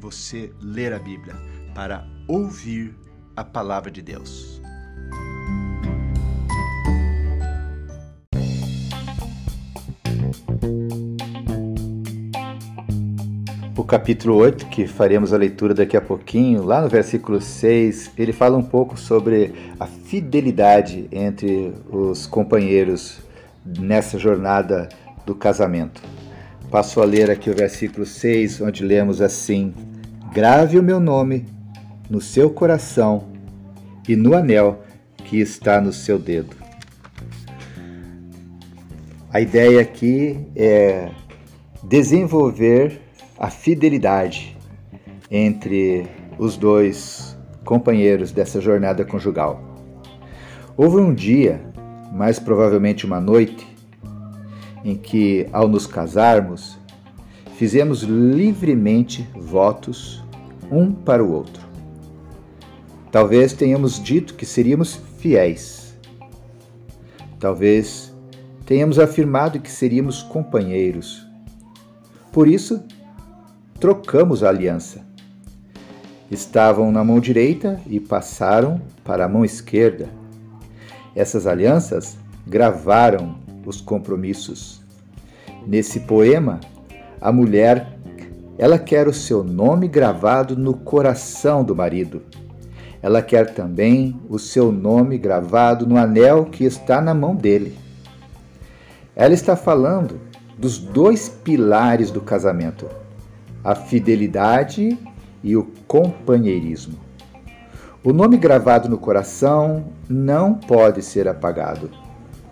você ler a Bíblia para ouvir a palavra de Deus. O capítulo 8, que faremos a leitura daqui a pouquinho, lá no versículo 6, ele fala um pouco sobre a fidelidade entre os companheiros nessa jornada do casamento. Passo a ler aqui o versículo 6, onde lemos assim: Grave o meu nome no seu coração e no anel que está no seu dedo. A ideia aqui é desenvolver a fidelidade entre os dois companheiros dessa jornada conjugal. Houve um dia, mais provavelmente uma noite, em que, ao nos casarmos, fizemos livremente votos um para o outro. Talvez tenhamos dito que seríamos fiéis. Talvez tenhamos afirmado que seríamos companheiros. Por isso, trocamos a aliança. Estavam na mão direita e passaram para a mão esquerda. Essas alianças gravaram os compromissos. Nesse poema, a mulher, ela quer o seu nome gravado no coração do marido. Ela quer também o seu nome gravado no anel que está na mão dele. Ela está falando dos dois pilares do casamento a fidelidade e o companheirismo. O nome gravado no coração não pode ser apagado.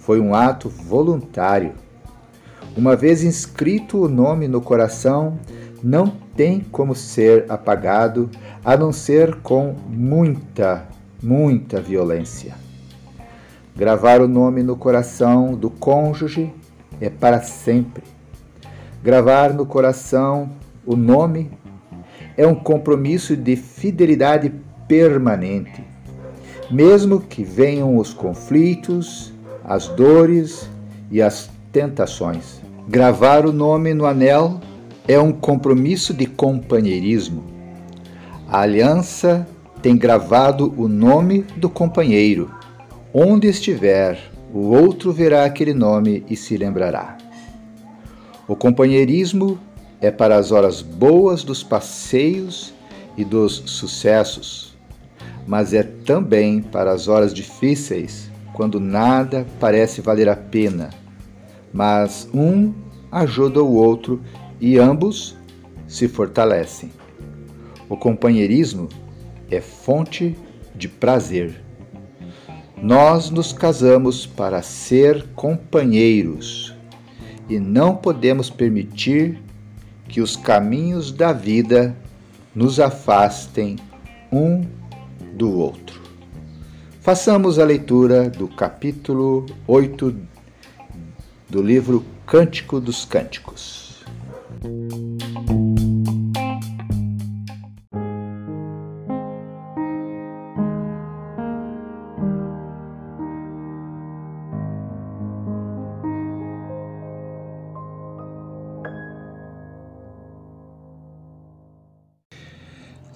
Foi um ato voluntário. Uma vez inscrito o nome no coração, não tem como ser apagado a não ser com muita, muita violência. Gravar o nome no coração do cônjuge é para sempre. Gravar no coração o nome é um compromisso de fidelidade permanente. Mesmo que venham os conflitos, as dores e as tentações. Gravar o nome no anel é um compromisso de companheirismo. A aliança tem gravado o nome do companheiro. Onde estiver, o outro verá aquele nome e se lembrará. O companheirismo é para as horas boas dos passeios e dos sucessos, mas é também para as horas difíceis, quando nada parece valer a pena. Mas um ajuda o outro e ambos se fortalecem. O companheirismo é fonte de prazer. Nós nos casamos para ser companheiros e não podemos permitir que os caminhos da vida nos afastem um do outro. Façamos a leitura do capítulo 8 do livro Cântico dos Cânticos.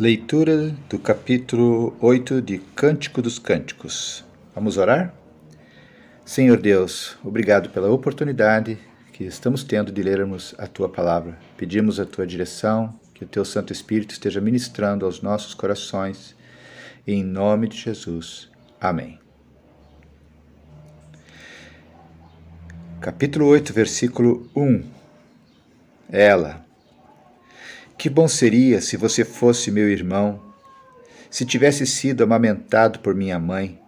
Leitura do capítulo 8 de Cântico dos Cânticos. Vamos orar? Senhor Deus, obrigado pela oportunidade que estamos tendo de lermos a tua palavra. Pedimos a tua direção, que o teu Santo Espírito esteja ministrando aos nossos corações. Em nome de Jesus. Amém. Capítulo 8, versículo 1. Ela. Que bom seria se você fosse meu irmão, se tivesse sido amamentado por minha mãe.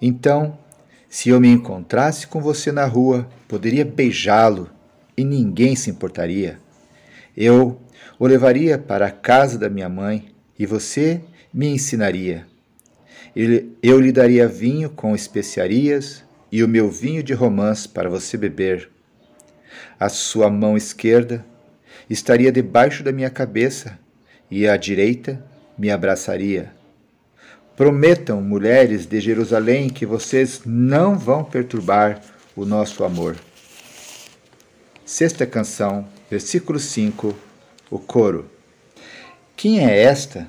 Então se eu me encontrasse com você na rua, poderia beijá-lo e ninguém se importaria. Eu o levaria para a casa da minha mãe e você me ensinaria. Eu lhe daria vinho com especiarias e o meu vinho de romãs para você beber. A sua mão esquerda estaria debaixo da minha cabeça e a direita me abraçaria. Prometam, mulheres de Jerusalém, que vocês não vão perturbar o nosso amor. Sexta canção, versículo 5, o coro. Quem é esta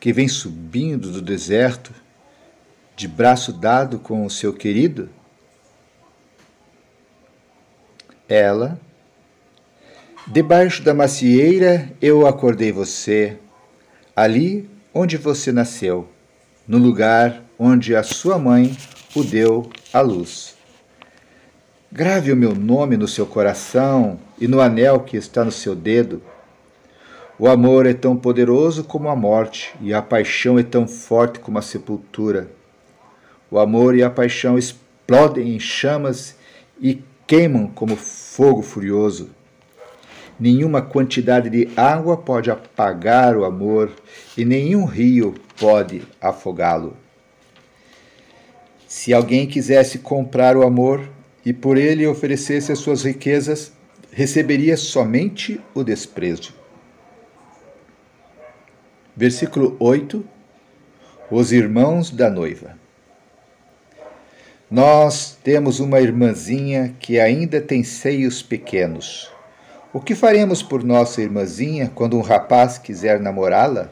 que vem subindo do deserto, de braço dado com o seu querido? Ela, debaixo da macieira eu acordei você, ali onde você nasceu no lugar onde a sua mãe o deu à luz. Grave o meu nome no seu coração e no anel que está no seu dedo. O amor é tão poderoso como a morte, e a paixão é tão forte como a sepultura. O amor e a paixão explodem em chamas e queimam como fogo furioso. Nenhuma quantidade de água pode apagar o amor, e nenhum rio pode afogá-lo. Se alguém quisesse comprar o amor e por ele oferecesse as suas riquezas, receberia somente o desprezo. Versículo 8: Os irmãos da noiva. Nós temos uma irmãzinha que ainda tem seios pequenos. O que faremos por nossa irmãzinha quando um rapaz quiser namorá-la?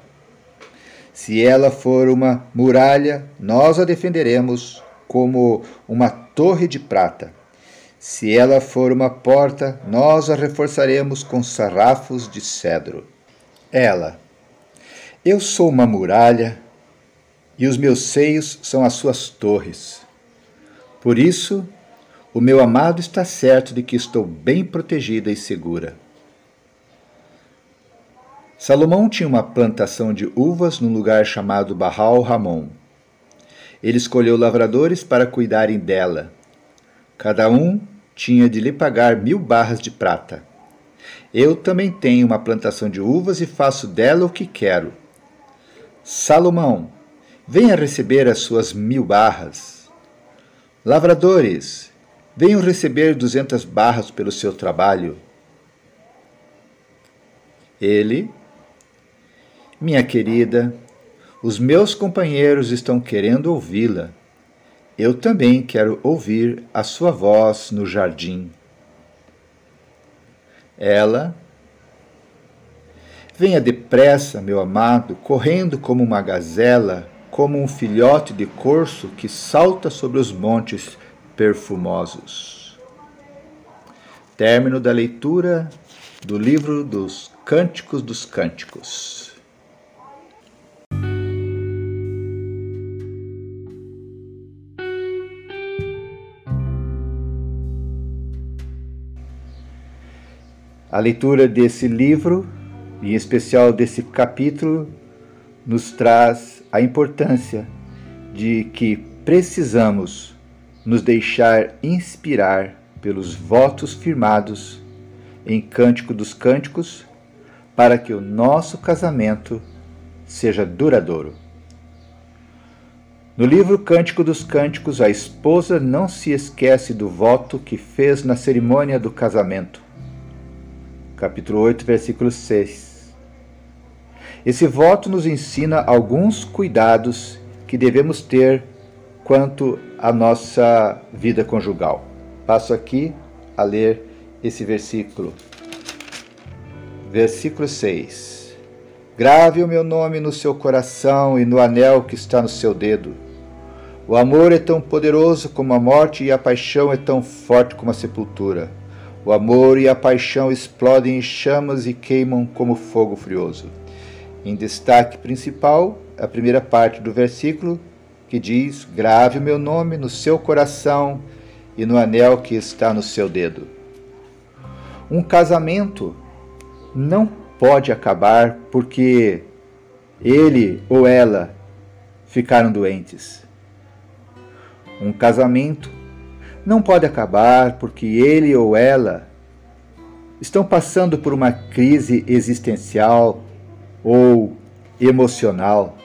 Se ela for uma muralha, nós a defenderemos como uma torre de prata. Se ela for uma porta, nós a reforçaremos com sarrafos de cedro. Ela, eu sou uma muralha e os meus seios são as suas torres. Por isso, o meu amado está certo de que estou bem protegida e segura. Salomão tinha uma plantação de uvas num lugar chamado Barral Ramon. Ele escolheu lavradores para cuidarem dela. Cada um tinha de lhe pagar mil barras de prata. Eu também tenho uma plantação de uvas e faço dela o que quero. Salomão, venha receber as suas mil barras. Lavradores, venham receber duzentas barras pelo seu trabalho. Ele minha querida, os meus companheiros estão querendo ouvi-la. Eu também quero ouvir a sua voz no jardim. Ela. Venha depressa, meu amado, correndo como uma gazela, como um filhote de corso que salta sobre os montes perfumosos. Término da leitura do livro dos Cânticos dos Cânticos. A leitura desse livro, em especial desse capítulo, nos traz a importância de que precisamos nos deixar inspirar pelos votos firmados em Cântico dos Cânticos para que o nosso casamento seja duradouro. No livro Cântico dos Cânticos, a esposa não se esquece do voto que fez na cerimônia do casamento capítulo 8, versículo 6. Esse voto nos ensina alguns cuidados que devemos ter quanto à nossa vida conjugal. Passo aqui a ler esse versículo. Versículo 6. Grave o meu nome no seu coração e no anel que está no seu dedo. O amor é tão poderoso como a morte e a paixão é tão forte como a sepultura. O amor e a paixão explodem em chamas e queimam como fogo furioso. Em destaque principal, a primeira parte do versículo que diz: Grave o meu nome no seu coração e no anel que está no seu dedo. Um casamento não pode acabar porque ele ou ela ficaram doentes. Um casamento não pode acabar porque ele ou ela estão passando por uma crise existencial ou emocional.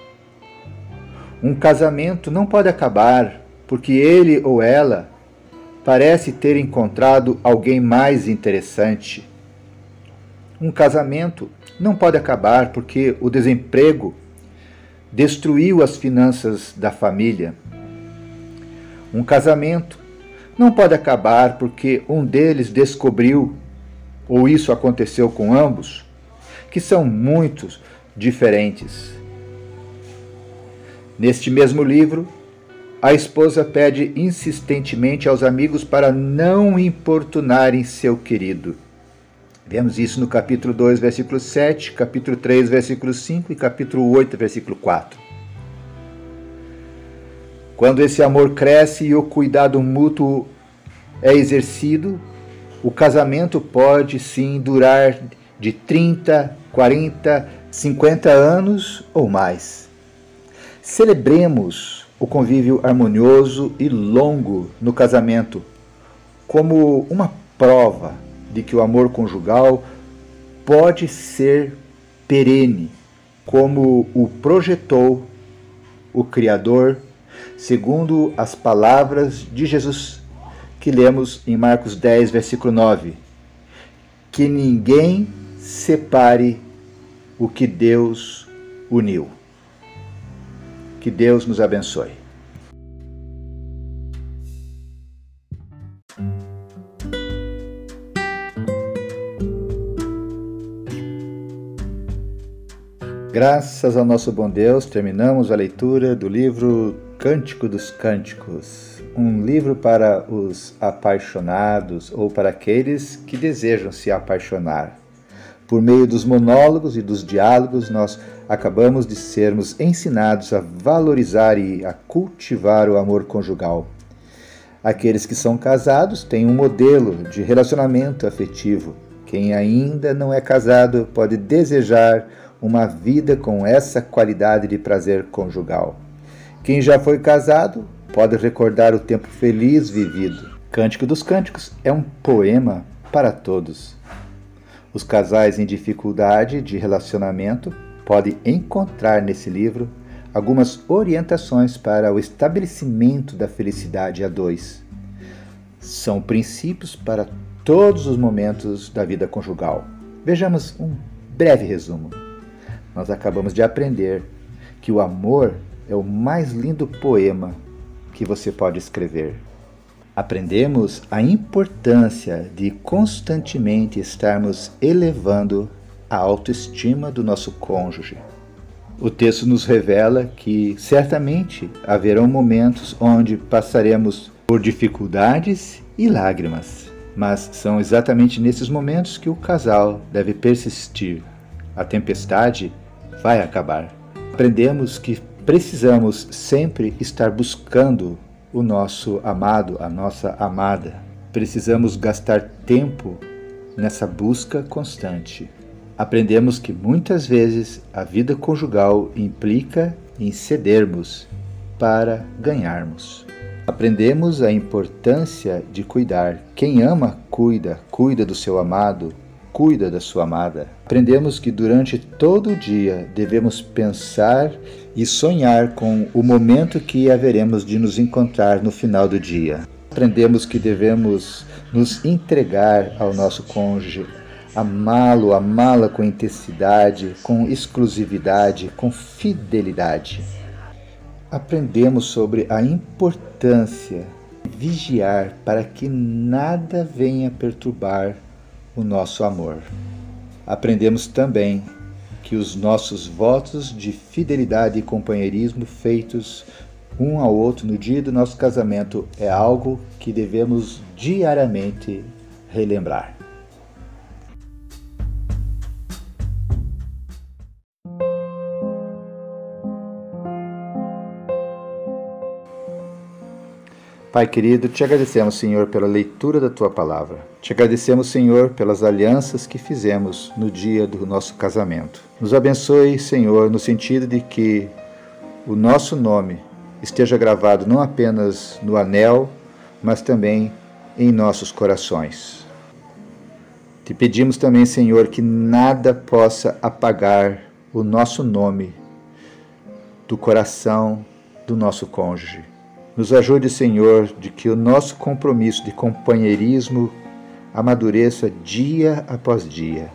Um casamento não pode acabar porque ele ou ela parece ter encontrado alguém mais interessante. Um casamento não pode acabar porque o desemprego destruiu as finanças da família. Um casamento não pode acabar porque um deles descobriu, ou isso aconteceu com ambos, que são muitos diferentes. Neste mesmo livro, a esposa pede insistentemente aos amigos para não importunarem seu querido. Vemos isso no capítulo 2, versículo 7, capítulo 3, versículo 5 e capítulo 8, versículo 4. Quando esse amor cresce e o cuidado mútuo é exercido, o casamento pode sim durar de 30, 40, 50 anos ou mais. Celebremos o convívio harmonioso e longo no casamento como uma prova de que o amor conjugal pode ser perene, como o projetou o Criador, segundo as palavras de Jesus que lemos em Marcos 10, versículo 9: Que ninguém separe o que Deus uniu. Que Deus nos abençoe. Graças ao nosso bom Deus, terminamos a leitura do livro Cântico dos Cânticos, um livro para os apaixonados ou para aqueles que desejam se apaixonar. Por meio dos monólogos e dos diálogos, nós acabamos de sermos ensinados a valorizar e a cultivar o amor conjugal. Aqueles que são casados têm um modelo de relacionamento afetivo. Quem ainda não é casado pode desejar uma vida com essa qualidade de prazer conjugal. Quem já foi casado pode recordar o tempo feliz vivido. Cântico dos Cânticos é um poema para todos. Os casais em dificuldade de relacionamento podem encontrar nesse livro algumas orientações para o estabelecimento da felicidade a dois. São princípios para todos os momentos da vida conjugal. Vejamos um breve resumo. Nós acabamos de aprender que o amor é o mais lindo poema que você pode escrever aprendemos a importância de constantemente estarmos elevando a autoestima do nosso cônjuge. O texto nos revela que certamente haverão momentos onde passaremos por dificuldades e lágrimas, mas são exatamente nesses momentos que o casal deve persistir. A tempestade vai acabar. Aprendemos que precisamos sempre estar buscando o nosso amado, a nossa amada. Precisamos gastar tempo nessa busca constante. Aprendemos que muitas vezes a vida conjugal implica em cedermos para ganharmos. Aprendemos a importância de cuidar. Quem ama, cuida, cuida do seu amado, cuida da sua amada. Aprendemos que durante todo o dia devemos pensar e sonhar com o momento que haveremos de nos encontrar no final do dia. Aprendemos que devemos nos entregar ao nosso cônjuge, amá-lo, amá-la com intensidade, com exclusividade, com fidelidade. Aprendemos sobre a importância de vigiar para que nada venha perturbar o nosso amor. Aprendemos também que os nossos votos de fidelidade e companheirismo feitos um ao outro no dia do nosso casamento é algo que devemos diariamente relembrar. Pai querido, te agradecemos, Senhor, pela leitura da tua palavra. Te agradecemos, Senhor, pelas alianças que fizemos no dia do nosso casamento. Nos abençoe, Senhor, no sentido de que o nosso nome esteja gravado não apenas no anel, mas também em nossos corações. Te pedimos também, Senhor, que nada possa apagar o nosso nome do coração do nosso cônjuge. Nos ajude, Senhor, de que o nosso compromisso de companheirismo amadureça dia após dia.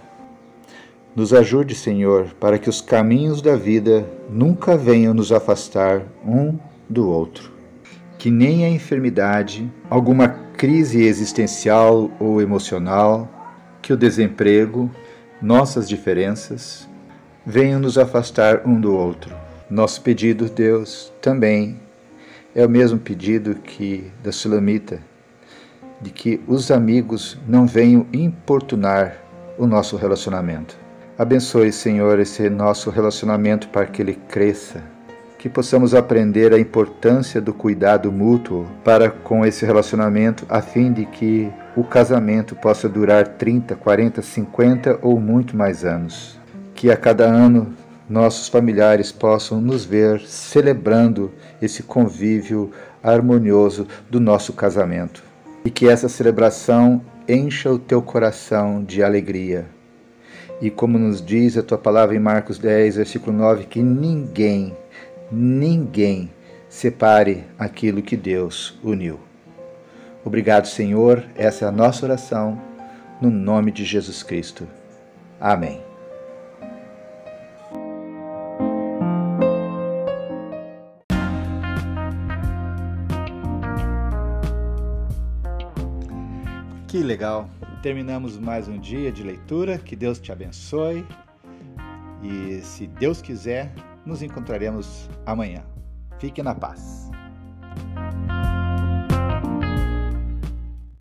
Nos ajude, Senhor, para que os caminhos da vida nunca venham nos afastar um do outro. Que nem a enfermidade, alguma crise existencial ou emocional, que o desemprego, nossas diferenças, venham nos afastar um do outro. Nosso pedido, Deus, também é o mesmo pedido que da Sulamita, de que os amigos não venham importunar o nosso relacionamento. Abençoe, Senhor, esse nosso relacionamento para que ele cresça, que possamos aprender a importância do cuidado mútuo para com esse relacionamento, a fim de que o casamento possa durar 30, 40, 50 ou muito mais anos. Que a cada ano nossos familiares possam nos ver celebrando esse convívio harmonioso do nosso casamento. E que essa celebração encha o teu coração de alegria. E como nos diz a tua palavra em Marcos 10, versículo 9, que ninguém, ninguém separe aquilo que Deus uniu. Obrigado, Senhor. Essa é a nossa oração, no nome de Jesus Cristo. Amém. Que legal! Terminamos mais um dia de leitura. Que Deus te abençoe. E se Deus quiser, nos encontraremos amanhã. Fique na paz.